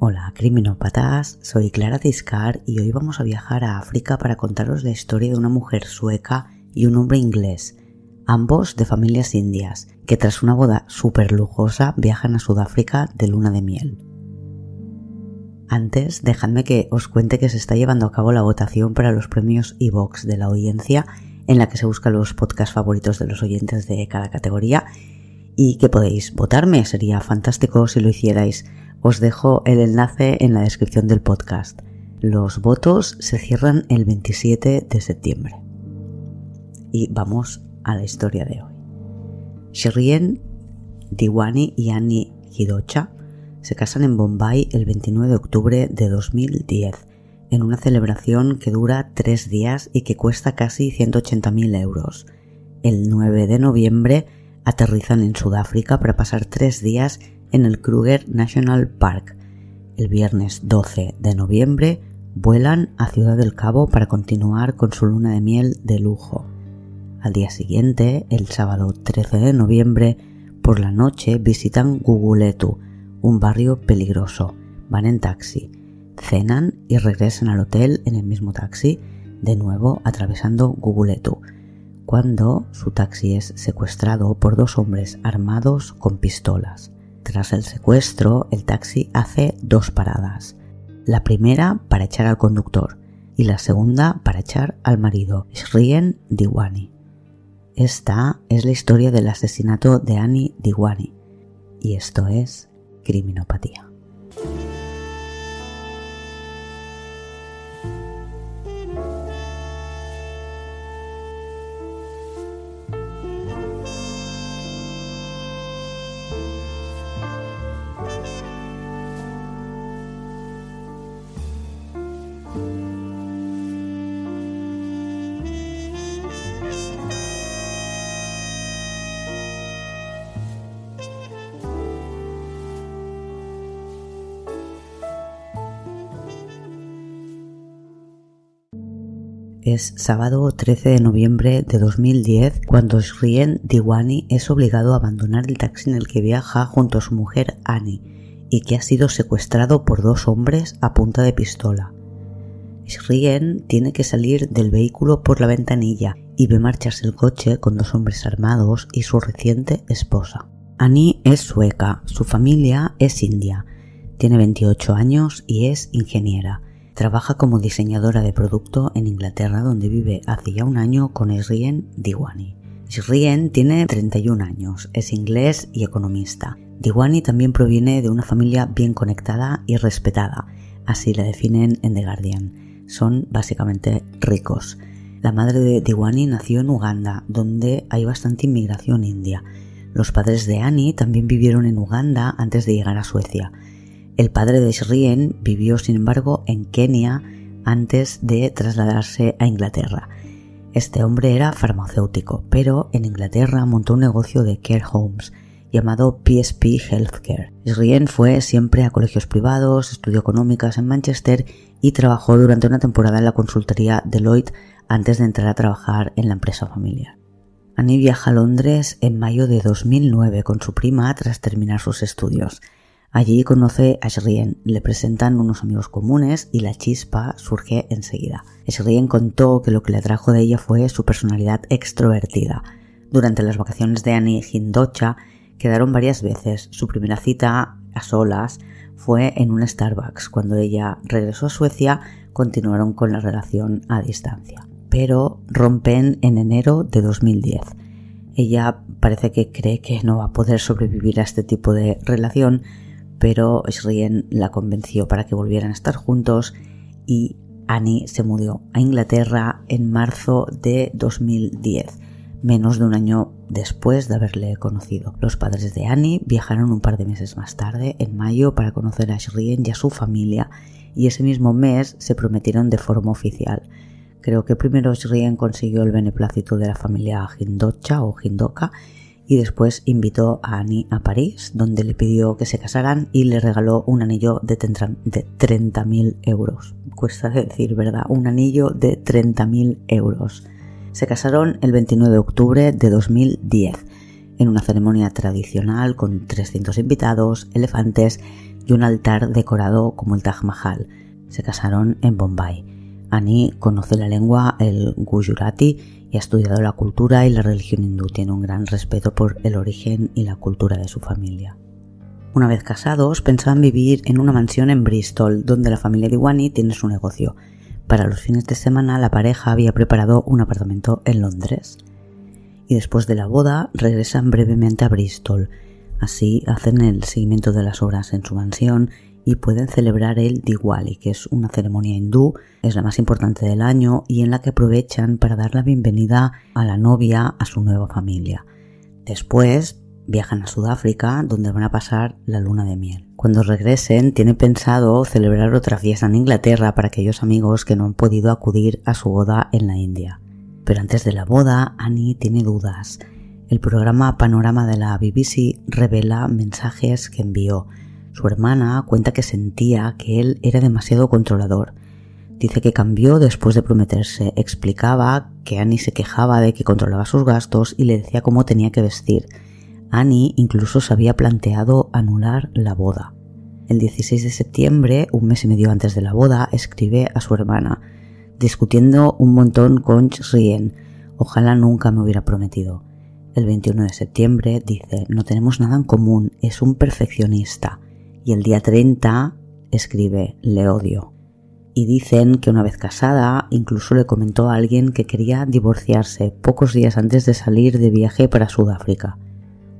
Hola criminópatas, soy Clara Tiscar y hoy vamos a viajar a África para contaros la historia de una mujer sueca y un hombre inglés, ambos de familias indias, que tras una boda súper lujosa viajan a Sudáfrica de luna de miel. Antes, dejadme que os cuente que se está llevando a cabo la votación para los premios Evox de la audiencia, en la que se buscan los podcasts favoritos de los oyentes de cada categoría y que podéis votarme. Sería fantástico si lo hicierais. Os dejo el enlace en la descripción del podcast. Los votos se cierran el 27 de septiembre. Y vamos a la historia de hoy. Shirien Diwani y Annie Hidocha se casan en Bombay el 29 de octubre de 2010 en una celebración que dura tres días y que cuesta casi 180.000 euros. El 9 de noviembre aterrizan en Sudáfrica para pasar tres días en el Kruger National Park. El viernes 12 de noviembre vuelan a Ciudad del Cabo para continuar con su luna de miel de lujo. Al día siguiente, el sábado 13 de noviembre, por la noche visitan Guguletu, un barrio peligroso. Van en taxi, cenan y regresan al hotel en el mismo taxi, de nuevo atravesando Guguletu, cuando su taxi es secuestrado por dos hombres armados con pistolas. Tras el secuestro, el taxi hace dos paradas. La primera para echar al conductor y la segunda para echar al marido, Shrien Diwani. Esta es la historia del asesinato de Annie Diwani y esto es criminopatía. Es sábado 13 de noviembre de 2010 cuando Shrien Diwani es obligado a abandonar el taxi en el que viaja junto a su mujer Annie y que ha sido secuestrado por dos hombres a punta de pistola. Shrien tiene que salir del vehículo por la ventanilla y ve marcharse el coche con dos hombres armados y su reciente esposa. Annie es sueca, su familia es india, tiene 28 años y es ingeniera. Trabaja como diseñadora de producto en Inglaterra donde vive hace ya un año con Srien Diwani. Srien tiene 31 años, es inglés y economista. Diwani también proviene de una familia bien conectada y respetada, así la definen en The Guardian. Son básicamente ricos. La madre de Diwani nació en Uganda, donde hay bastante inmigración india. Los padres de Annie también vivieron en Uganda antes de llegar a Suecia. El padre de Shrien vivió, sin embargo, en Kenia antes de trasladarse a Inglaterra. Este hombre era farmacéutico, pero en Inglaterra montó un negocio de care homes llamado PSP Healthcare. Shrien fue siempre a colegios privados, estudió económicas en Manchester y trabajó durante una temporada en la consultoría Deloitte antes de entrar a trabajar en la empresa familiar. Annie viaja a Londres en mayo de 2009 con su prima tras terminar sus estudios. Allí conoce a Shrien, le presentan unos amigos comunes y la chispa surge enseguida. Shrien contó que lo que le atrajo de ella fue su personalidad extrovertida. Durante las vacaciones de Annie Hindocha quedaron varias veces. Su primera cita a solas fue en un Starbucks. Cuando ella regresó a Suecia, continuaron con la relación a distancia. Pero rompen en enero de 2010. Ella parece que cree que no va a poder sobrevivir a este tipo de relación pero Shrien la convenció para que volvieran a estar juntos y Annie se mudó a Inglaterra en marzo de 2010, menos de un año después de haberle conocido. Los padres de Annie viajaron un par de meses más tarde, en mayo, para conocer a Shrien y a su familia, y ese mismo mes se prometieron de forma oficial. Creo que primero Shrien consiguió el beneplácito de la familia Hindocha o Hindoka y después invitó a Annie a París, donde le pidió que se casaran y le regaló un anillo de 30.000 euros. Cuesta decir, ¿verdad? Un anillo de 30.000 euros. Se casaron el 29 de octubre de 2010. en una ceremonia tradicional con 300 invitados, elefantes y un altar decorado como el Taj Mahal. Se casaron en Bombay. Annie conoce la lengua, el Gujarati, y ha estudiado la cultura y la religión hindú. Tiene un gran respeto por el origen y la cultura de su familia. Una vez casados, pensaban vivir en una mansión en Bristol, donde la familia de Iwani tiene su negocio. Para los fines de semana, la pareja había preparado un apartamento en Londres. Y después de la boda, regresan brevemente a Bristol. Así hacen el seguimiento de las obras en su mansión y pueden celebrar el Diwali, que es una ceremonia hindú, es la más importante del año y en la que aprovechan para dar la bienvenida a la novia a su nueva familia. Después viajan a Sudáfrica, donde van a pasar la luna de miel. Cuando regresen, tienen pensado celebrar otra fiesta en Inglaterra para aquellos amigos que no han podido acudir a su boda en la India. Pero antes de la boda, Annie tiene dudas. El programa Panorama de la BBC revela mensajes que envió, su hermana cuenta que sentía que él era demasiado controlador. Dice que cambió después de prometerse. Explicaba que Annie se quejaba de que controlaba sus gastos y le decía cómo tenía que vestir. Annie incluso se había planteado anular la boda. El 16 de septiembre, un mes y medio antes de la boda, escribe a su hermana, discutiendo un montón con Rien. Ojalá nunca me hubiera prometido. El 21 de septiembre dice, no tenemos nada en común, es un perfeccionista y el día 30 escribe le odio. Y dicen que una vez casada incluso le comentó a alguien que quería divorciarse pocos días antes de salir de viaje para Sudáfrica.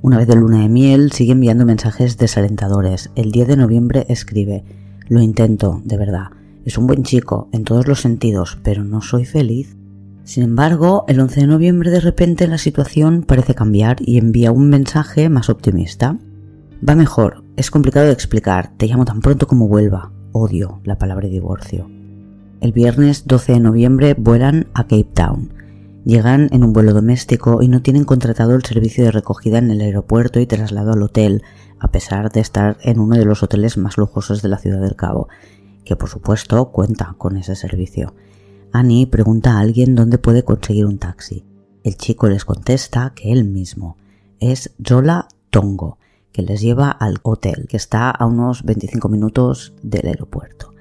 Una vez de luna de miel sigue enviando mensajes desalentadores. El 10 de noviembre escribe Lo intento, de verdad. Es un buen chico, en todos los sentidos, pero no soy feliz. Sin embargo, el 11 de noviembre de repente la situación parece cambiar y envía un mensaje más optimista. Va mejor, es complicado de explicar, te llamo tan pronto como vuelva. Odio la palabra divorcio. El viernes 12 de noviembre vuelan a Cape Town. Llegan en un vuelo doméstico y no tienen contratado el servicio de recogida en el aeropuerto y traslado al hotel, a pesar de estar en uno de los hoteles más lujosos de la ciudad del Cabo, que por supuesto cuenta con ese servicio. Annie pregunta a alguien dónde puede conseguir un taxi. El chico les contesta que él mismo. Es Jola Tongo, que les lleva al hotel, que está a unos 25 minutos del aeropuerto.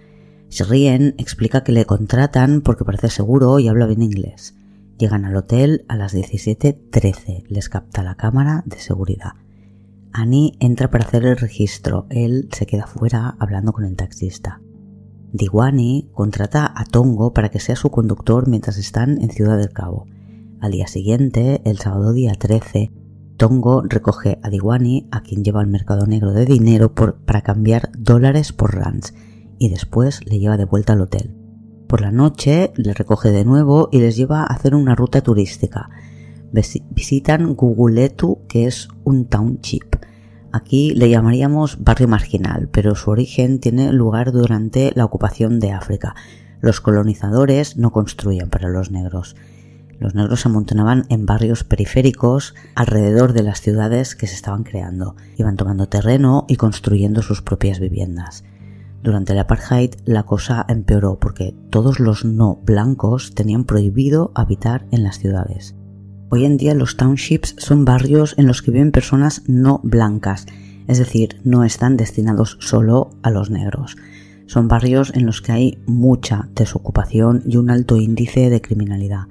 Shrien explica que le contratan porque parece seguro y habla bien inglés. Llegan al hotel a las 17.13, les capta la cámara de seguridad. Annie entra para hacer el registro, él se queda fuera hablando con el taxista. Diwani contrata a Tongo para que sea su conductor mientras están en Ciudad del Cabo. Al día siguiente, el sábado día 13, Tongo recoge a Diwani, a quien lleva al mercado negro de dinero para cambiar dólares por rands, y después le lleva de vuelta al hotel. Por la noche le recoge de nuevo y les lleva a hacer una ruta turística. Visitan Guguletu, que es un township. Aquí le llamaríamos barrio marginal, pero su origen tiene lugar durante la ocupación de África. Los colonizadores no construyen para los negros. Los negros se amontonaban en barrios periféricos alrededor de las ciudades que se estaban creando. Iban tomando terreno y construyendo sus propias viviendas. Durante el apartheid la cosa empeoró porque todos los no blancos tenían prohibido habitar en las ciudades. Hoy en día los townships son barrios en los que viven personas no blancas, es decir, no están destinados solo a los negros. Son barrios en los que hay mucha desocupación y un alto índice de criminalidad.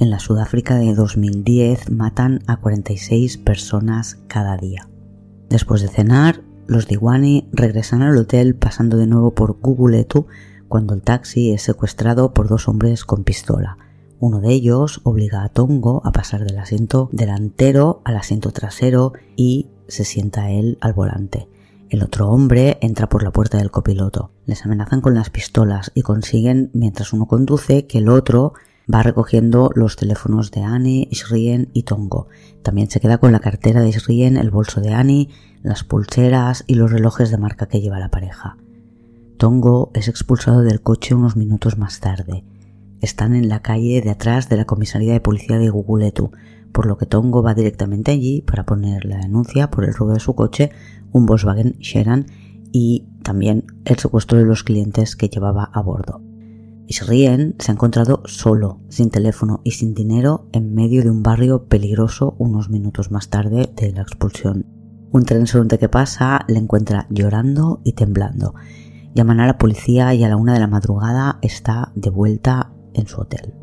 En la Sudáfrica de 2010 matan a 46 personas cada día. Después de cenar, los Diwani regresan al hotel pasando de nuevo por Guguletu cuando el taxi es secuestrado por dos hombres con pistola. Uno de ellos obliga a Tongo a pasar del asiento delantero al asiento trasero y se sienta él al volante. El otro hombre entra por la puerta del copiloto. Les amenazan con las pistolas y consiguen, mientras uno conduce, que el otro Va recogiendo los teléfonos de Annie, Shrien y Tongo. También se queda con la cartera de Shrien, el bolso de Annie, las pulseras y los relojes de marca que lleva la pareja. Tongo es expulsado del coche unos minutos más tarde. Están en la calle de atrás de la comisaría de policía de Guguletu, por lo que Tongo va directamente allí para poner la denuncia por el robo de su coche, un Volkswagen Sharan y también el secuestro de los clientes que llevaba a bordo. Shrien se ha encontrado solo, sin teléfono y sin dinero en medio de un barrio peligroso unos minutos más tarde de la expulsión. Un transeúnte que pasa le encuentra llorando y temblando. Llaman a la policía y a la una de la madrugada está de vuelta en su hotel.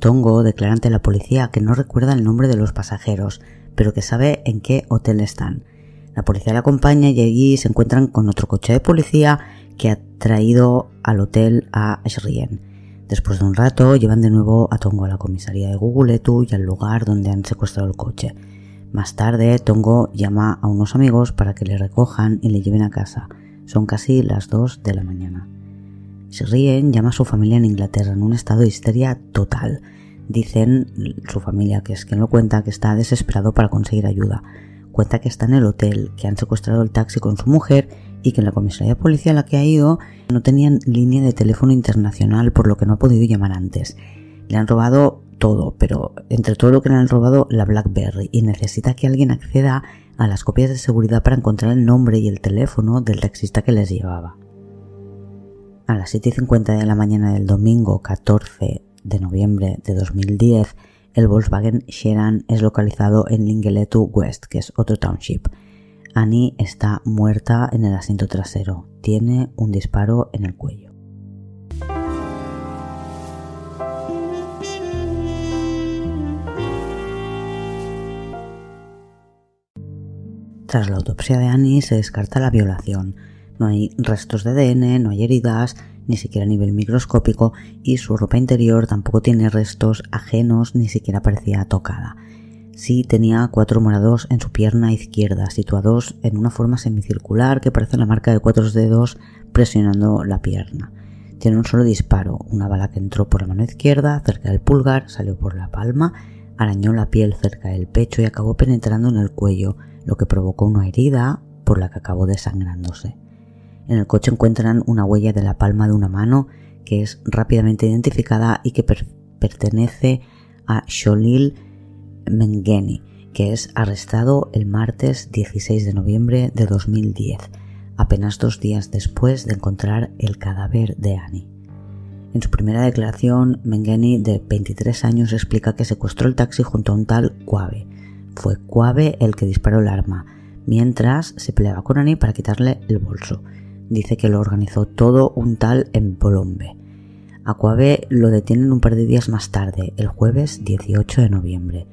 Tongo declara ante la policía que no recuerda el nombre de los pasajeros, pero que sabe en qué hotel están. La policía la acompaña y allí se encuentran con otro coche de policía que ha traído al hotel a Shrien. Después de un rato llevan de nuevo a Tongo a la comisaría de Guguletu y al lugar donde han secuestrado el coche. Más tarde, Tongo llama a unos amigos para que le recojan y le lleven a casa. Son casi las 2 de la mañana. Shrien llama a su familia en Inglaterra en un estado de histeria total. Dicen su familia, que es quien lo cuenta, que está desesperado para conseguir ayuda. Cuenta que está en el hotel, que han secuestrado el taxi con su mujer y que en la comisaría de policía a la que ha ido no tenían línea de teléfono internacional por lo que no ha podido llamar antes. Le han robado todo, pero entre todo lo que le han robado la BlackBerry y necesita que alguien acceda a las copias de seguridad para encontrar el nombre y el teléfono del taxista que les llevaba. A las 7.50 de la mañana del domingo 14 de noviembre de 2010, el Volkswagen Sheran es localizado en Lingeletu West, que es otro township. Annie está muerta en el asiento trasero. Tiene un disparo en el cuello. Tras la autopsia de Annie se descarta la violación. No hay restos de ADN, no hay heridas, ni siquiera a nivel microscópico, y su ropa interior tampoco tiene restos ajenos, ni siquiera parecía tocada. Sí tenía cuatro morados en su pierna izquierda, situados en una forma semicircular que parece la marca de cuatro dedos presionando la pierna. Tiene un solo disparo, una bala que entró por la mano izquierda, cerca del pulgar, salió por la palma, arañó la piel cerca del pecho y acabó penetrando en el cuello, lo que provocó una herida por la que acabó desangrándose. En el coche encuentran una huella de la palma de una mano que es rápidamente identificada y que pertenece a Sholil Mengeni, que es arrestado el martes 16 de noviembre de 2010, apenas dos días después de encontrar el cadáver de Annie. En su primera declaración, Mengeni, de 23 años, explica que secuestró el taxi junto a un tal Quave. Fue Quave el que disparó el arma, mientras se peleaba con Annie para quitarle el bolso dice que lo organizó todo un tal en Bolombe. Aquabe lo detienen un par de días más tarde, el jueves 18 de noviembre.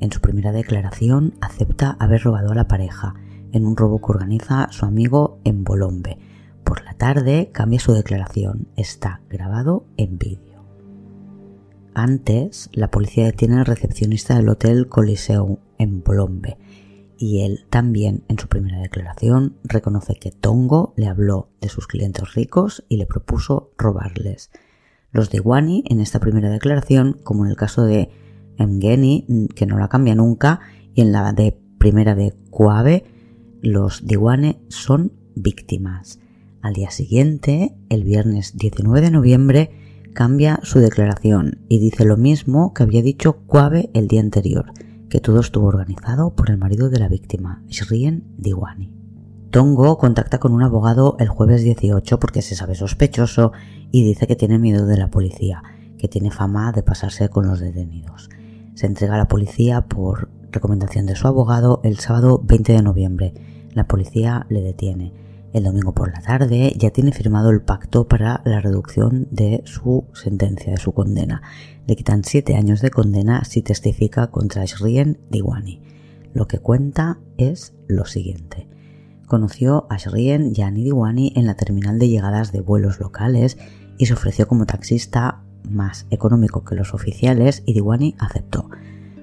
En su primera declaración acepta haber robado a la pareja en un robo que organiza su amigo en Bolombe. Por la tarde cambia su declaración, está grabado en vídeo. Antes, la policía detiene al recepcionista del Hotel Coliseo en Bolombe y él también en su primera declaración reconoce que Tongo le habló de sus clientes ricos y le propuso robarles. Los de Wani en esta primera declaración, como en el caso de Mgeni, que no la cambia nunca, y en la de primera de Kuabe, los Diwane son víctimas. Al día siguiente, el viernes 19 de noviembre, cambia su declaración y dice lo mismo que había dicho Kuabe el día anterior que todo estuvo organizado por el marido de la víctima, Shrien Diwani. Tongo contacta con un abogado el jueves 18 porque se sabe sospechoso y dice que tiene miedo de la policía, que tiene fama de pasarse con los detenidos. Se entrega a la policía por recomendación de su abogado el sábado 20 de noviembre. La policía le detiene el domingo por la tarde ya tiene firmado el pacto para la reducción de su sentencia, de su condena. Le quitan siete años de condena si testifica contra Shrien Diwani. Lo que cuenta es lo siguiente. Conoció a Shrien Yani Diwani en la terminal de llegadas de vuelos locales y se ofreció como taxista más económico que los oficiales y Diwani aceptó.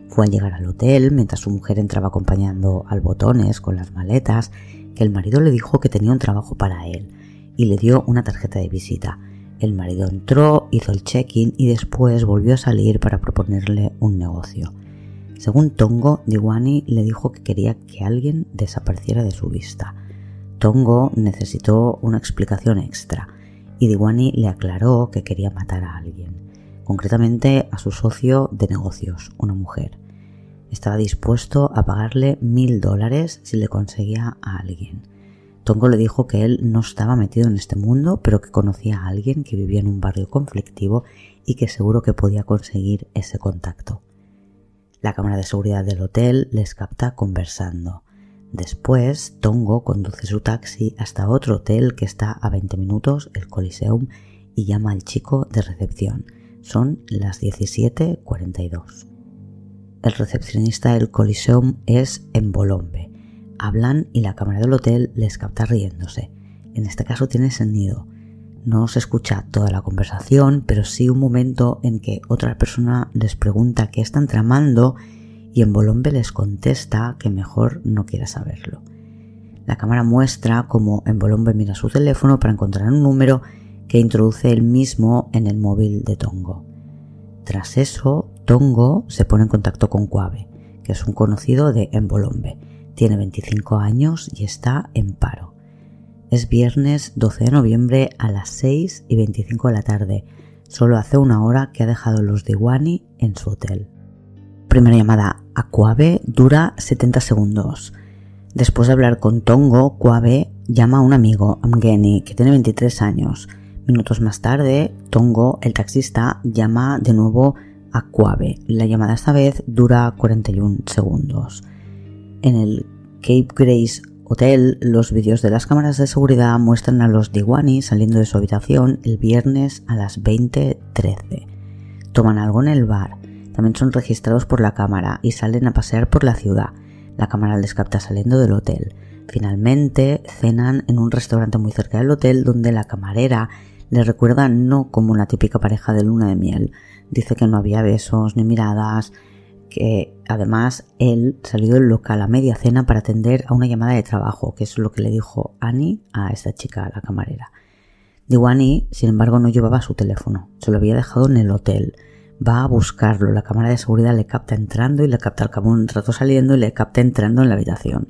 Fue al llegar al hotel mientras su mujer entraba acompañando al botones con las maletas el marido le dijo que tenía un trabajo para él y le dio una tarjeta de visita. El marido entró, hizo el check-in y después volvió a salir para proponerle un negocio. Según Tongo, Diwani le dijo que quería que alguien desapareciera de su vista. Tongo necesitó una explicación extra y Diwani le aclaró que quería matar a alguien, concretamente a su socio de negocios, una mujer. Estaba dispuesto a pagarle mil dólares si le conseguía a alguien. Tongo le dijo que él no estaba metido en este mundo, pero que conocía a alguien que vivía en un barrio conflictivo y que seguro que podía conseguir ese contacto. La cámara de seguridad del hotel les capta conversando. Después, Tongo conduce su taxi hasta otro hotel que está a 20 minutos, el Coliseum, y llama al chico de recepción. Son las 17.42. El recepcionista del Coliseum es en Bolombe. Hablan y la cámara del hotel les capta riéndose. En este caso tiene sentido. No se escucha toda la conversación, pero sí un momento en que otra persona les pregunta qué están tramando y en Bolombe les contesta que mejor no quiera saberlo. La cámara muestra cómo en Bolombe mira su teléfono para encontrar un número que introduce él mismo en el móvil de Tongo. Tras eso, Tongo se pone en contacto con Cuave, que es un conocido de Embolombe. Tiene 25 años y está en paro. Es viernes 12 de noviembre a las 6 y 25 de la tarde. Solo hace una hora que ha dejado los de Wani en su hotel. Primera llamada a Cuave dura 70 segundos. Después de hablar con Tongo, Cuave llama a un amigo, Amgeni, que tiene 23 años. Minutos más tarde, Tongo, el taxista, llama de nuevo a Cuave. La llamada esta vez dura 41 segundos. En el Cape Grace Hotel, los vídeos de las cámaras de seguridad muestran a los Diwani saliendo de su habitación el viernes a las 20.13. Toman algo en el bar también son registrados por la cámara y salen a pasear por la ciudad. La cámara les capta saliendo del hotel. Finalmente cenan en un restaurante muy cerca del hotel donde la camarera les recuerda no como una típica pareja de luna de miel. Dice que no había besos ni miradas, que además él salió del local a media cena para atender a una llamada de trabajo, que es lo que le dijo Annie a esta chica, la camarera. Diwani, sin embargo, no llevaba su teléfono, se lo había dejado en el hotel va a buscarlo. La cámara de seguridad le capta entrando y le capta al cabo un rato saliendo y le capta entrando en la habitación.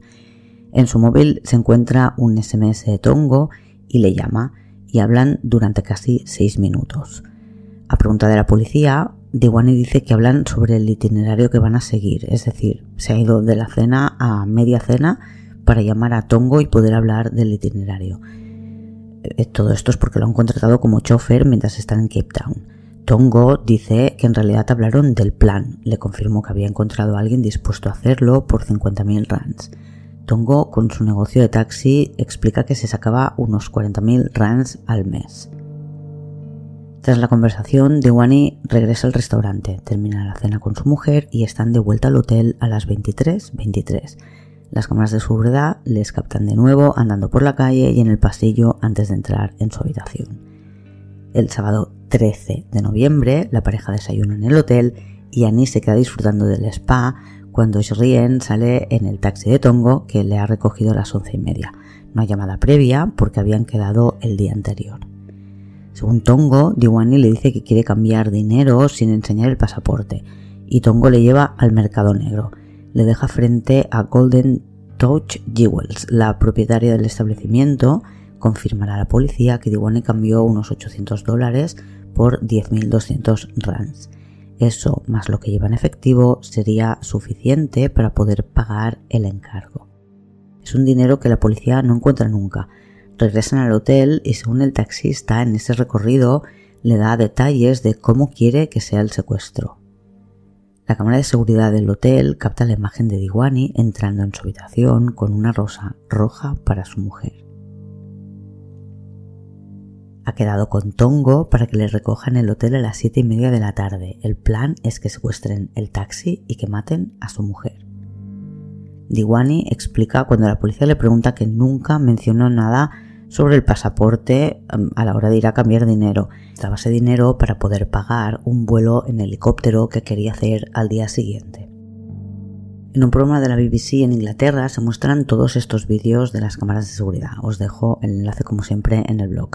En su móvil se encuentra un SMS de Tongo y le llama y hablan durante casi seis minutos. A pregunta de la policía, Diwani dice que hablan sobre el itinerario que van a seguir, es decir, se ha ido de la cena a media cena para llamar a Tongo y poder hablar del itinerario. Eh, todo esto es porque lo han contratado como chofer mientras están en Cape Town. Tongo dice que en realidad hablaron del plan. Le confirmó que había encontrado a alguien dispuesto a hacerlo por 50.000 rands. Tongo, con su negocio de taxi, explica que se sacaba unos 40.000 rands al mes. Tras la conversación, Dewani regresa al restaurante, termina la cena con su mujer y están de vuelta al hotel a las 23.23. Las cámaras de seguridad les captan de nuevo andando por la calle y en el pasillo antes de entrar en su habitación. El sábado 13 de noviembre, la pareja desayuna en el hotel y Annie se queda disfrutando del spa cuando Shrien sale en el taxi de Tongo que le ha recogido a las once y media. No hay llamada previa porque habían quedado el día anterior. Según Tongo, Diwani le dice que quiere cambiar dinero sin enseñar el pasaporte y Tongo le lleva al mercado negro. Le deja frente a Golden Touch Jewels, la propietaria del establecimiento, confirmará a la policía que Diwani cambió unos 800 dólares por 10.200 rands. Eso, más lo que lleva en efectivo, sería suficiente para poder pagar el encargo. Es un dinero que la policía no encuentra nunca. Regresan al hotel y según el taxista en ese recorrido le da detalles de cómo quiere que sea el secuestro. La cámara de seguridad del hotel capta la imagen de Diwani entrando en su habitación con una rosa roja para su mujer. Ha quedado con Tongo para que le recojan el hotel a las siete y media de la tarde. El plan es que secuestren el taxi y que maten a su mujer. Diwani explica cuando la policía le pregunta que nunca mencionó nada sobre el pasaporte um, a la hora de ir a cambiar dinero. Estaba ese dinero para poder pagar un vuelo en helicóptero que quería hacer al día siguiente. En un programa de la BBC en Inglaterra se muestran todos estos vídeos de las cámaras de seguridad. Os dejo el enlace como siempre en el blog.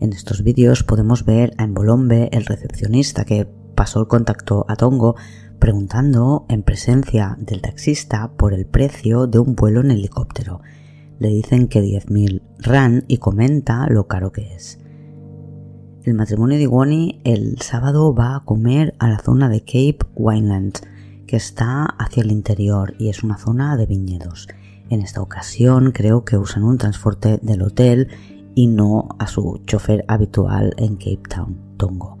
En estos vídeos podemos ver a Embolombe, el recepcionista que pasó el contacto a Tongo, preguntando en presencia del taxista por el precio de un vuelo en helicóptero. Le dicen que 10.000 RAN y comenta lo caro que es. El matrimonio de Iwani el sábado va a comer a la zona de Cape Winelands, que está hacia el interior y es una zona de viñedos. En esta ocasión creo que usan un transporte del hotel y no a su chofer habitual en Cape Town, Tongo.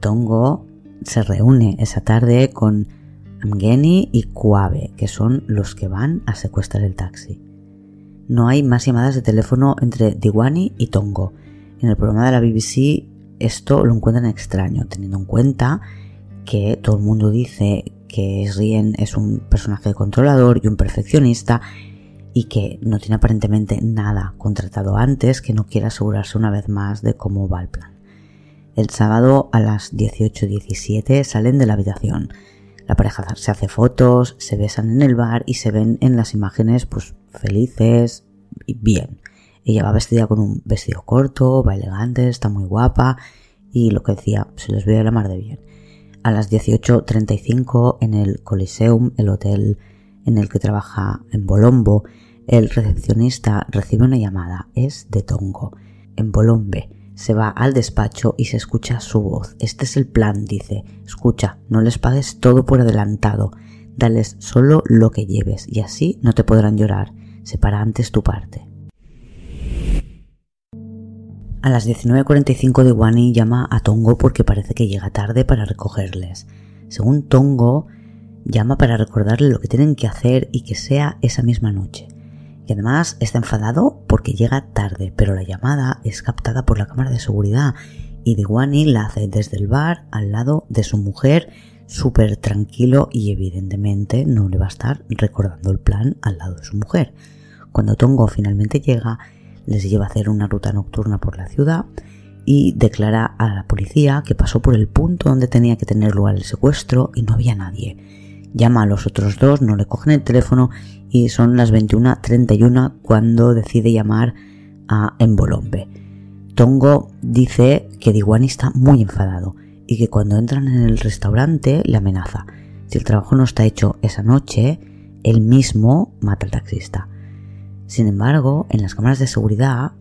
Tongo se reúne esa tarde con Amgeni y Kuabe, que son los que van a secuestrar el taxi. No hay más llamadas de teléfono entre Diwani y Tongo. En el programa de la BBC esto lo encuentran extraño, teniendo en cuenta que todo el mundo dice que Srien es un personaje controlador y un perfeccionista y que no tiene aparentemente nada contratado antes, que no quiere asegurarse una vez más de cómo va el plan. El sábado a las 18.17 salen de la habitación. La pareja se hace fotos, se besan en el bar y se ven en las imágenes pues felices y bien. Ella va vestida con un vestido corto, va elegante, está muy guapa y lo que decía, se les ve de la mar de bien. A las 18.35 en el Coliseum, el hotel en el que trabaja en Bolombo, el recepcionista recibe una llamada. Es de Tongo. En Bolombe se va al despacho y se escucha su voz. Este es el plan, dice. Escucha, no les pagues todo por adelantado. Dales solo lo que lleves y así no te podrán llorar. Separa antes tu parte. A las 19.45 de Wani llama a Tongo porque parece que llega tarde para recogerles. Según Tongo, llama para recordarle lo que tienen que hacer y que sea esa misma noche. Y además está enfadado porque llega tarde, pero la llamada es captada por la cámara de seguridad y Diwani la hace desde el bar al lado de su mujer súper tranquilo y evidentemente no le va a estar recordando el plan al lado de su mujer. Cuando Tongo finalmente llega, les lleva a hacer una ruta nocturna por la ciudad y declara a la policía que pasó por el punto donde tenía que tener lugar el secuestro y no había nadie. Llama a los otros dos, no le cogen el teléfono y son las 21.31 cuando decide llamar a Embolombe. Tongo dice que Diwani está muy enfadado y que cuando entran en el restaurante le amenaza. Si el trabajo no está hecho esa noche, él mismo mata al taxista. Sin embargo, en las cámaras de seguridad,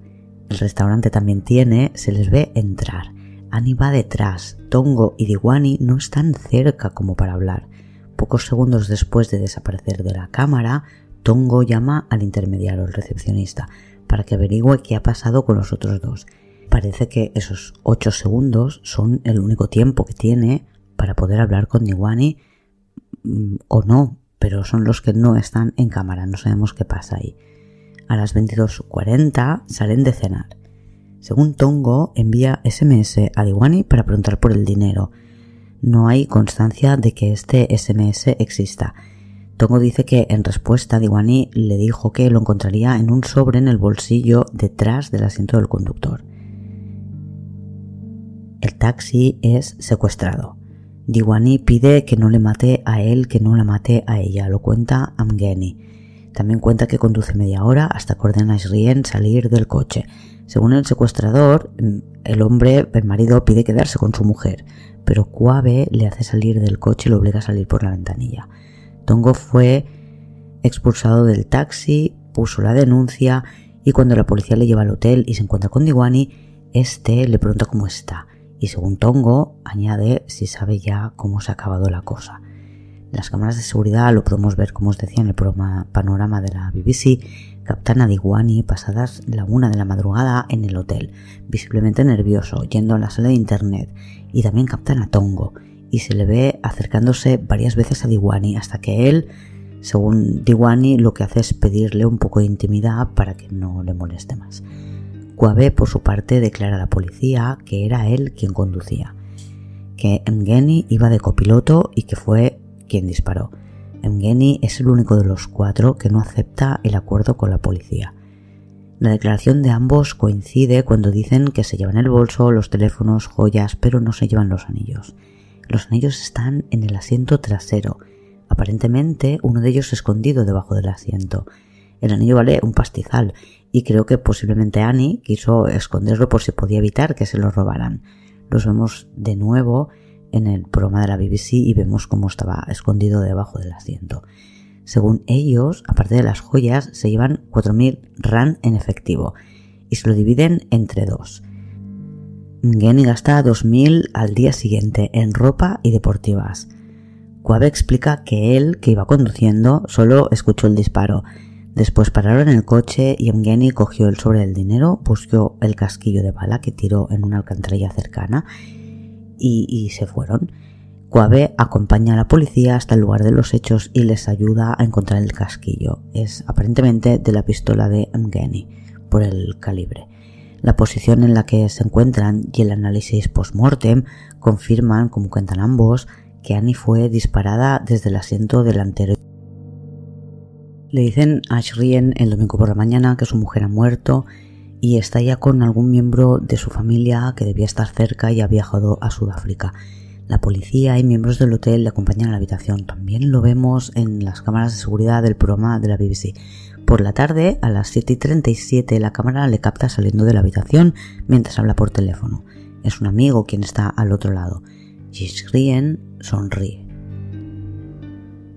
el restaurante también tiene, se les ve entrar. Ani va detrás, Tongo y Diwani no están cerca como para hablar. Pocos segundos después de desaparecer de la cámara, Tongo llama al intermediario, el recepcionista, para que averigüe qué ha pasado con los otros dos. Parece que esos ocho segundos son el único tiempo que tiene para poder hablar con Diwani mm, o no, pero son los que no están en cámara, no sabemos qué pasa ahí. A las 22.40 salen de cenar. Según Tongo, envía SMS a Diwani para preguntar por el dinero, no hay constancia de que este SMS exista. Tongo dice que en respuesta Diwani le dijo que lo encontraría en un sobre en el bolsillo detrás del asiento del conductor. El taxi es secuestrado. Diwani pide que no le mate a él, que no la mate a ella, lo cuenta Amgeni. También cuenta que conduce media hora hasta que ordena a salir del coche. Según el secuestrador, el hombre, el marido, pide quedarse con su mujer, pero Kuabe le hace salir del coche y lo obliga a salir por la ventanilla. Tongo fue expulsado del taxi, puso la denuncia y cuando la policía le lleva al hotel y se encuentra con Diwani, este le pregunta cómo está y según Tongo añade si sabe ya cómo se ha acabado la cosa. las cámaras de seguridad lo podemos ver, como os decía, en el panorama de la BBC, captan a Diwani pasadas la una de la madrugada en el hotel, visiblemente nervioso, yendo a la sala de internet, y también captan a Tongo, y se le ve acercándose varias veces a Diwani hasta que él, según Diwani, lo que hace es pedirle un poco de intimidad para que no le moleste más. Kuabe, por su parte, declara a la policía que era él quien conducía, que Mgeni iba de copiloto y que fue quien disparó. Mgeni es el único de los cuatro que no acepta el acuerdo con la policía. La declaración de ambos coincide cuando dicen que se llevan el bolso, los teléfonos, joyas, pero no se llevan los anillos. Los anillos están en el asiento trasero, aparentemente uno de ellos escondido debajo del asiento. El anillo vale un pastizal y creo que posiblemente Annie quiso esconderlo por si podía evitar que se lo robaran. Los vemos de nuevo en el programa de la BBC y vemos cómo estaba escondido debajo del asiento. Según ellos, aparte de las joyas, se llevan 4.000 RAN en efectivo y se lo dividen entre dos. Geni gasta 2.000 al día siguiente en ropa y deportivas. Kuabe explica que él, que iba conduciendo, solo escuchó el disparo. Después pararon el coche y Mgeni cogió el sobre del dinero, buscó el casquillo de bala que tiró en una alcantarilla cercana y, se fueron. Quabe acompaña a la policía hasta el lugar de los hechos y les ayuda a encontrar el casquillo. Es aparentemente de la pistola de Mgeni, por el calibre. La posición en la que se encuentran y el análisis post-mortem confirman, como cuentan ambos, que Annie fue disparada desde el asiento delantero le dicen a Shrien el domingo por la mañana que su mujer ha muerto y está ya con algún miembro de su familia que debía estar cerca y ha viajado a Sudáfrica. La policía y miembros del hotel le acompañan a la habitación. También lo vemos en las cámaras de seguridad del programa de la BBC. Por la tarde, a las 7 y 37, la cámara le capta saliendo de la habitación mientras habla por teléfono. Es un amigo quien está al otro lado. Shrien sonríe.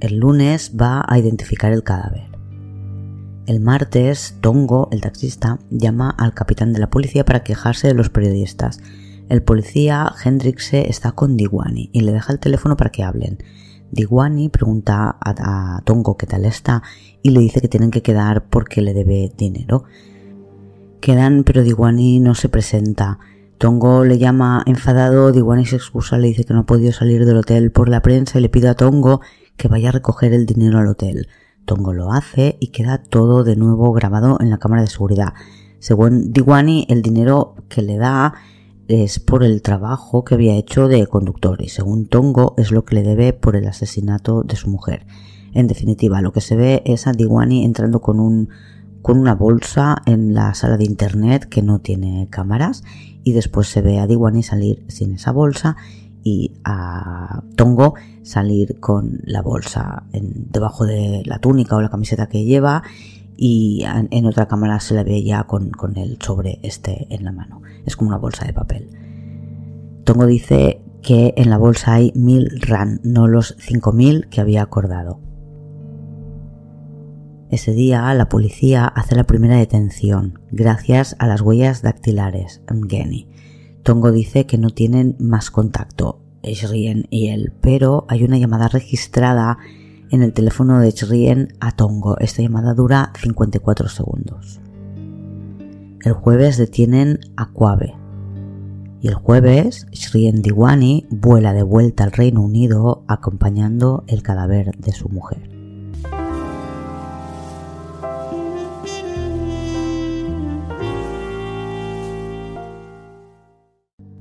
El lunes va a identificar el cadáver. El martes, Tongo, el taxista, llama al capitán de la policía para quejarse de los periodistas. El policía Hendrikse está con Diwani y le deja el teléfono para que hablen. Diwani pregunta a, a, Tongo qué tal está y le dice que tienen que quedar porque le debe dinero. Quedan, pero Diwani no se presenta. Tongo le llama enfadado, Diwani se excusa, le dice que no ha podido salir del hotel por la prensa y le pide a Tongo que vaya a recoger el dinero al hotel. Tongo lo hace y queda todo de nuevo grabado en la cámara de seguridad. Según Diwani, el dinero que le da es por el trabajo que había hecho de conductor y según Tongo es lo que le debe por el asesinato de su mujer. En definitiva, lo que se ve es a Diwani entrando con un con una bolsa en la sala de internet que no tiene cámaras y después se ve a Diwani salir sin esa bolsa y a Tongo salir con la bolsa en, debajo de la túnica o la camiseta que lleva y en otra cámara se la ve ya con, con el sobre este en la mano. Es como una bolsa de papel. Tongo dice que en la bolsa hay mil RAN, no los 5000 que había acordado. Ese día la policía hace la primera detención, gracias a las huellas dactilares, Mgeni. Tongo dice que no tienen más contacto, Shrien y él, pero hay una llamada registrada en el teléfono de Shrien a Tongo. Esta llamada dura 54 segundos. El jueves detienen a Quabe. Y el jueves, Shrien Diwani vuela de vuelta al Reino Unido acompañando el cadáver de su mujer.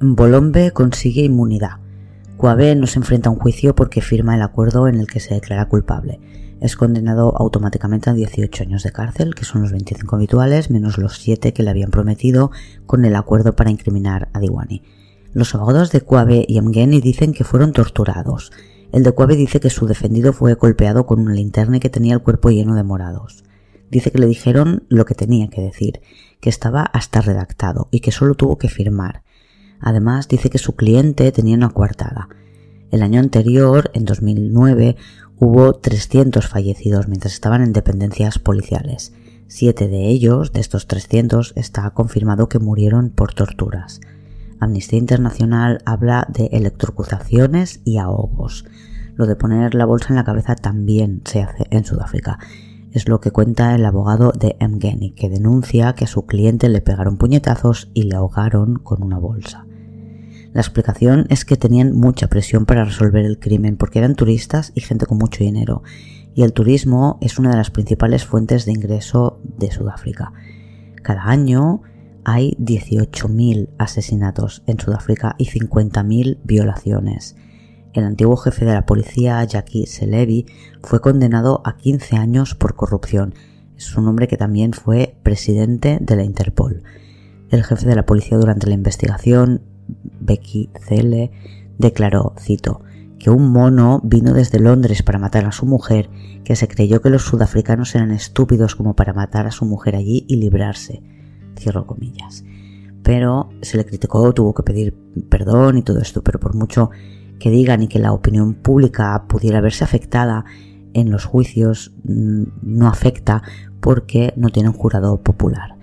Bolombe consigue inmunidad. Quabe no se enfrenta a un juicio porque firma el acuerdo en el que se declara culpable. Es condenado automáticamente a 18 años de cárcel, que son los 25 habituales, menos los 7 que le habían prometido con el acuerdo para incriminar a Diwani. Los abogados de Quabe y Mgeni dicen que fueron torturados. El de Quabe dice que su defendido fue golpeado con una linterna y que tenía el cuerpo lleno de morados. Dice que le dijeron lo que tenía que decir, que estaba hasta redactado y que solo tuvo que firmar Además, dice que su cliente tenía una coartada. El año anterior, en 2009, hubo 300 fallecidos mientras estaban en dependencias policiales. Siete de ellos, de estos 300, está confirmado que murieron por torturas. Amnistía Internacional habla de electrocutaciones y ahogos. Lo de poner la bolsa en la cabeza también se hace en Sudáfrica. Es lo que cuenta el abogado de Mgeni, que denuncia que a su cliente le pegaron puñetazos y le ahogaron con una bolsa. La explicación es que tenían mucha presión para resolver el crimen porque eran turistas y gente con mucho dinero, y el turismo es una de las principales fuentes de ingreso de Sudáfrica. Cada año hay 18.000 asesinatos en Sudáfrica y 50.000 violaciones. El antiguo jefe de la policía, Jackie Selebi, fue condenado a 15 años por corrupción. Es un hombre que también fue presidente de la Interpol. El jefe de la policía durante la investigación Becky Cele declaró, cito, que un mono vino desde Londres para matar a su mujer, que se creyó que los sudafricanos eran estúpidos como para matar a su mujer allí y librarse. Cierro comillas. Pero se le criticó, tuvo que pedir perdón y todo esto, pero por mucho que digan y que la opinión pública pudiera verse afectada en los juicios, mm, no afecta porque no tienen jurado popular.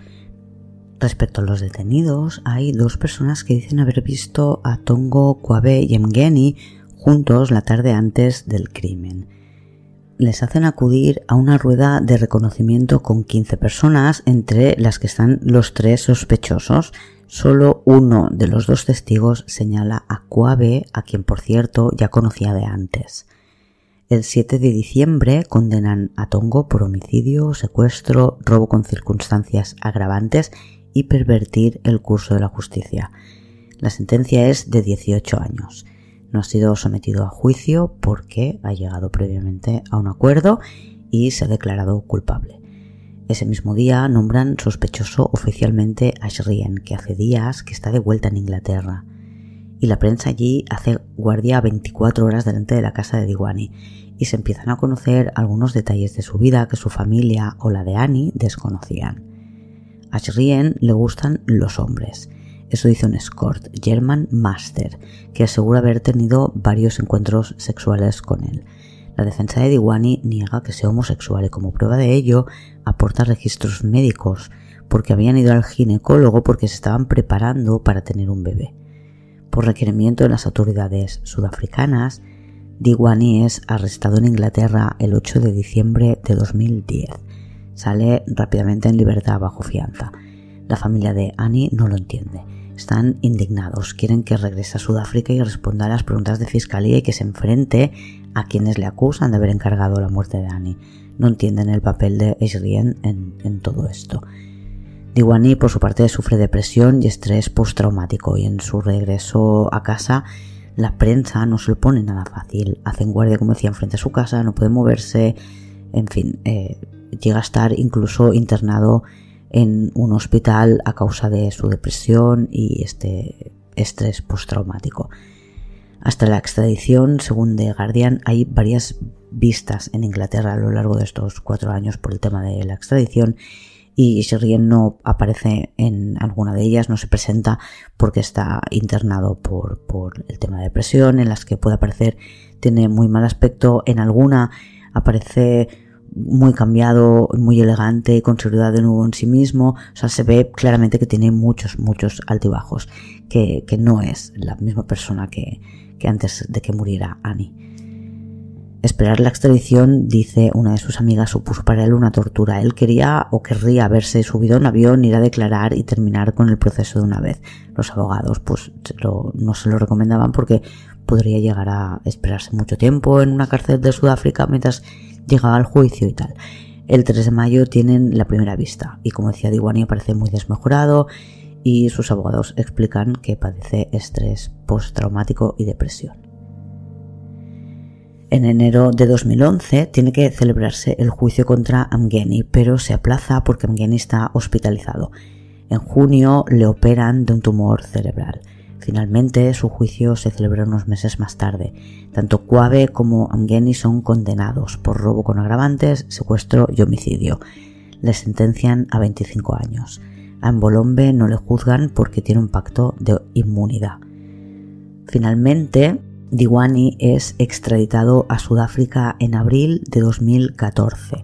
Respecto a los detenidos, hay dos personas que dicen haber visto a Tongo Kwabe y Mgeni juntos la tarde antes del crimen. les hacen acudir a una rueda de reconocimiento con 15 personas, entre las que están los tres sospechosos. Solo uno de los dos testigos señala a Cuave, a quien por cierto ya conocía de antes. El 7 de diciembre condenan a Tongo por homicidio, secuestro, robo con circunstancias agravantes y pervertir el curso de la justicia. La sentencia es de 18 años. No ha sido sometido a juicio porque ha llegado previamente a un acuerdo y se ha declarado culpable. Ese mismo día nombran sospechoso oficialmente a Shrien, que hace días que está de vuelta en Inglaterra. Y la prensa allí hace guardia 24 horas delante de la casa de Diwani y se empiezan a conocer algunos detalles de su vida que su familia o la de Annie desconocían. A Shrien le gustan los hombres eso dice un escort, German Master, que asegura haber tenido varios encuentros sexuales con él. La defensa de Diwani niega que sea homosexual y como prueba de ello aporta registros médicos porque habían ido al ginecólogo porque se estaban preparando para tener un bebé. Por requerimiento de las autoridades sudafricanas, Diwani es arrestado en Inglaterra el 8 de diciembre de 2010. Sale rápidamente en libertad bajo fianza. La familia de Annie no lo entiende están indignados, quieren que regrese a Sudáfrica y responda a las preguntas de fiscalía y que se enfrente a quienes le acusan de haber encargado la muerte de Annie. No entienden el papel de Esrien en, todo esto. Diwani, por su parte, sufre depresión y estrés postraumático y en su regreso a casa la prensa no se lo pone nada fácil. Hacen guardia, como decía, frente a su casa, no puede moverse, en fin, eh, llega a estar incluso internado en un hospital a causa de su depresión y este estrés postraumático. Hasta la extradición, según The Guardian, hay varias vistas en Inglaterra a lo largo de estos cuatro años por el tema de la extradición y Sherrien no aparece en alguna de ellas, no se presenta porque está internado por, el tema de depresión, en las que puede aparecer tiene muy mal aspecto, en alguna aparece muy cambiado, muy elegante, con seguridad de nuevo en sí mismo. O sea, se ve claramente que tiene muchos, muchos altibajos, que, que no es la misma persona que, que antes de que muriera Annie. Esperar la extradición, dice una de sus amigas, supuso para él una tortura. Él quería o querría haberse subido a un avión, ir a declarar y terminar con el proceso de una vez. Los abogados pues no se lo recomendaban porque podría llegar a esperarse mucho tiempo en una cárcel de Sudáfrica mientras llegaba al juicio y tal. El 3 de mayo tienen la primera vista y como decía Diwani parece muy desmejorado y sus abogados explican que padece estrés postraumático y depresión. En enero de 2011 tiene que celebrarse el juicio contra Amgeni, pero se aplaza porque Amgeni está hospitalizado. En junio le operan de un tumor cerebral. Finalmente, su juicio se celebra unos meses más tarde. Tanto Cuave como Amgeni son condenados por robo con agravantes, secuestro y homicidio. Le sentencian a 25 años. A Mbolombe no le juzgan porque tiene un pacto de inmunidad. Finalmente, Diwani es extraditado a Sudáfrica en abril de 2014.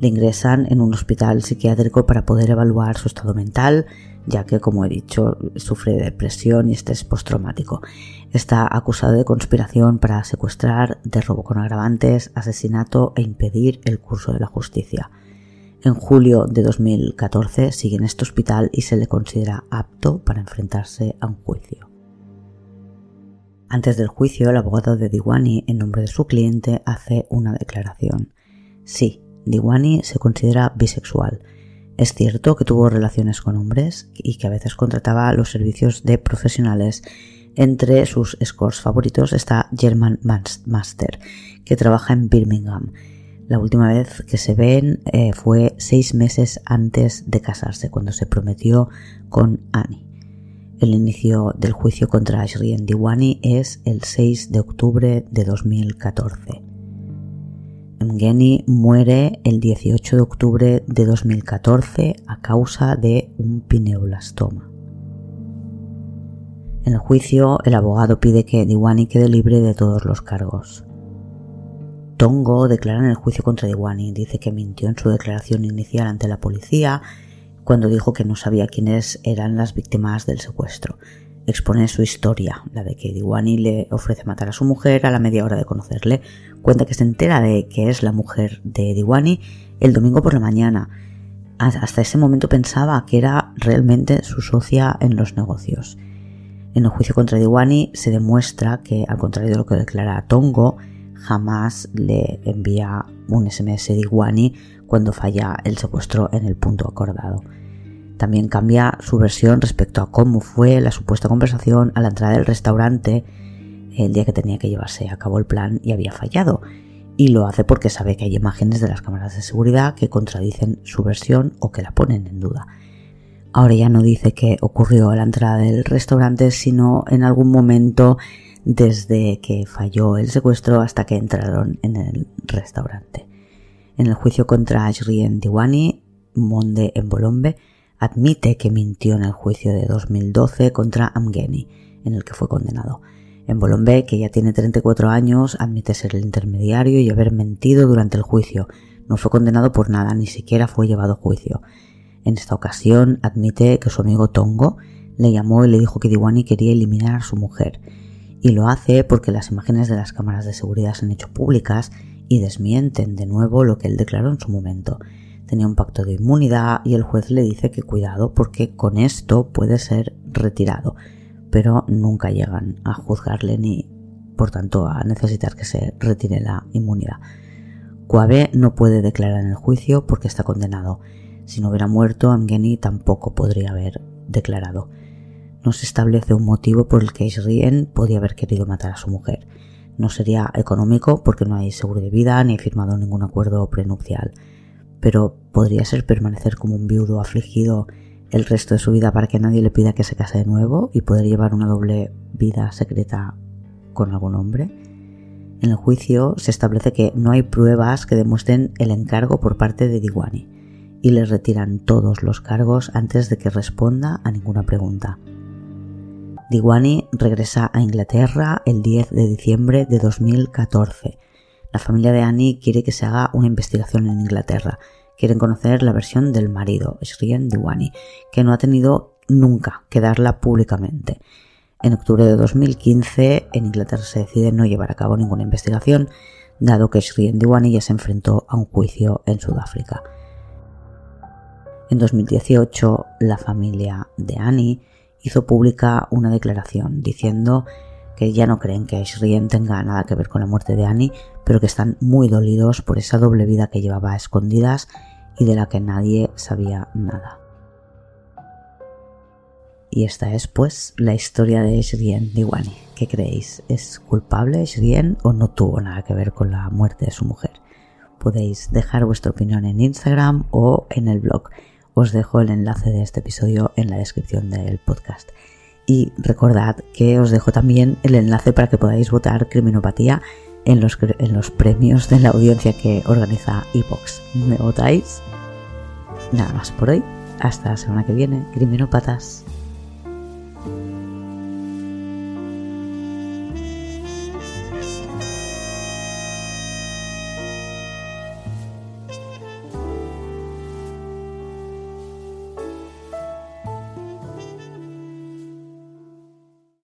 Le ingresan en un hospital psiquiátrico para poder evaluar su estado mental, ya que, como he dicho, sufre de depresión y estrés postraumático. Está acusado de conspiración para secuestrar, de robo con agravantes, asesinato e impedir el curso de la justicia. En julio de 2014 sigue en este hospital y se le considera apto para enfrentarse a un juicio. Antes del juicio, el abogado de Diwani, en nombre de su cliente, hace una declaración. Sí, Diwani se considera bisexual es cierto que tuvo relaciones con hombres y que a veces contrataba los servicios de profesionales. Entre sus scores favoritos está German Master, que trabaja en Birmingham. La última vez que se ven eh, fue seis meses antes de casarse, cuando se prometió con Annie. El inicio del juicio contra Ashrien Diwani es el 6 de octubre de 2014. Mgeni muere el 18 de octubre de 2014 a causa de un pineoblastoma. En el juicio, el abogado pide que Diwani quede libre de todos los cargos. Tongo declara en el juicio contra Diwani, dice que mintió en su declaración inicial ante la policía cuando dijo que no sabía quiénes eran las víctimas del secuestro. expone su historia, la de que Diwani le ofrece matar a su mujer a la media hora de conocerle. Cuenta que se entera de que es la mujer de Diwani el domingo por la mañana. Hasta ese momento pensaba que era realmente su socia en los negocios. En el juicio contra Diwani se demuestra que, al contrario de lo que declara Tongo, jamás le envía un SMS Diwani cuando falla el secuestro en el punto acordado. También cambia su versión respecto a cómo fue la supuesta conversación a la entrada del restaurante el día que tenía que llevarse a cabo el plan y había fallado. Y lo hace porque sabe que hay imágenes de las cámaras de seguridad que contradicen su versión o que la ponen en duda. Ahora ya no dice que ocurrió a la entrada del restaurante, sino en algún momento desde que falló el secuestro hasta que entraron en el restaurante. En el juicio contra Ashrien Diwani, Monde en Bolombe admite que mintió en el juicio de 2012 contra Amgeni, en el que fue condenado. En Bolombe, que ya tiene 34 años, admite ser el intermediario y haber mentido durante el juicio. No fue condenado por nada, ni siquiera fue llevado a juicio. En esta ocasión admite que su amigo Tongo le llamó y le dijo que Diwani quería eliminar a su mujer. Y lo hace porque las imágenes de las cámaras de seguridad se han hecho públicas y desmienten de nuevo lo que él declaró en su momento tenía un pacto de inmunidad y el juez le dice que cuidado porque con esto puede ser retirado, pero nunca llegan a juzgarle ni por tanto a necesitar que se retire la inmunidad. Coabe no puede declarar en el juicio porque está condenado. Si no hubiera muerto, Amgeni tampoco podría haber declarado. No se establece un motivo por el que Isrien podía haber querido matar a su mujer. No sería económico porque no hay seguro de vida ni firmado ningún acuerdo prenupcial pero podría ser permanecer como un viudo afligido el resto de su vida para que nadie le pida que se case de nuevo y poder llevar una doble vida secreta con algún hombre. En el juicio se establece que no hay pruebas que demuestren el encargo por parte de Diwani y le retiran todos los cargos antes de que responda a ninguna pregunta. Diwani regresa a Inglaterra el 10 de diciembre de 2014 la familia de Annie quiere que se haga una investigación en Inglaterra. Quieren conocer la versión del marido, Shrien Diwani, que no ha tenido nunca que darla públicamente. En octubre de 2015, en Inglaterra se decide no llevar a cabo ninguna investigación, dado que Shrien Diwani ya se enfrentó a un juicio en Sudáfrica. En 2018, la familia de Annie hizo pública una declaración diciendo que ya no creen que Shrien tenga nada que ver con la muerte de Annie, pero que están muy dolidos por esa doble vida que llevaba a escondidas y de la que nadie sabía nada. Y esta es pues la historia de Shrien Diwani. ¿Qué creéis? ¿Es culpable Shrien o no tuvo nada que ver con la muerte de su mujer? Podéis dejar vuestra opinión en Instagram o en el blog. Os dejo el enlace de este episodio en la descripción del podcast. Y recordad que os dejo también el enlace para que podáis votar Criminopatía en los, en los premios de la audiencia que organiza Evox. ¿Me votáis? Nada más por hoy. Hasta la semana que viene, Criminópatas.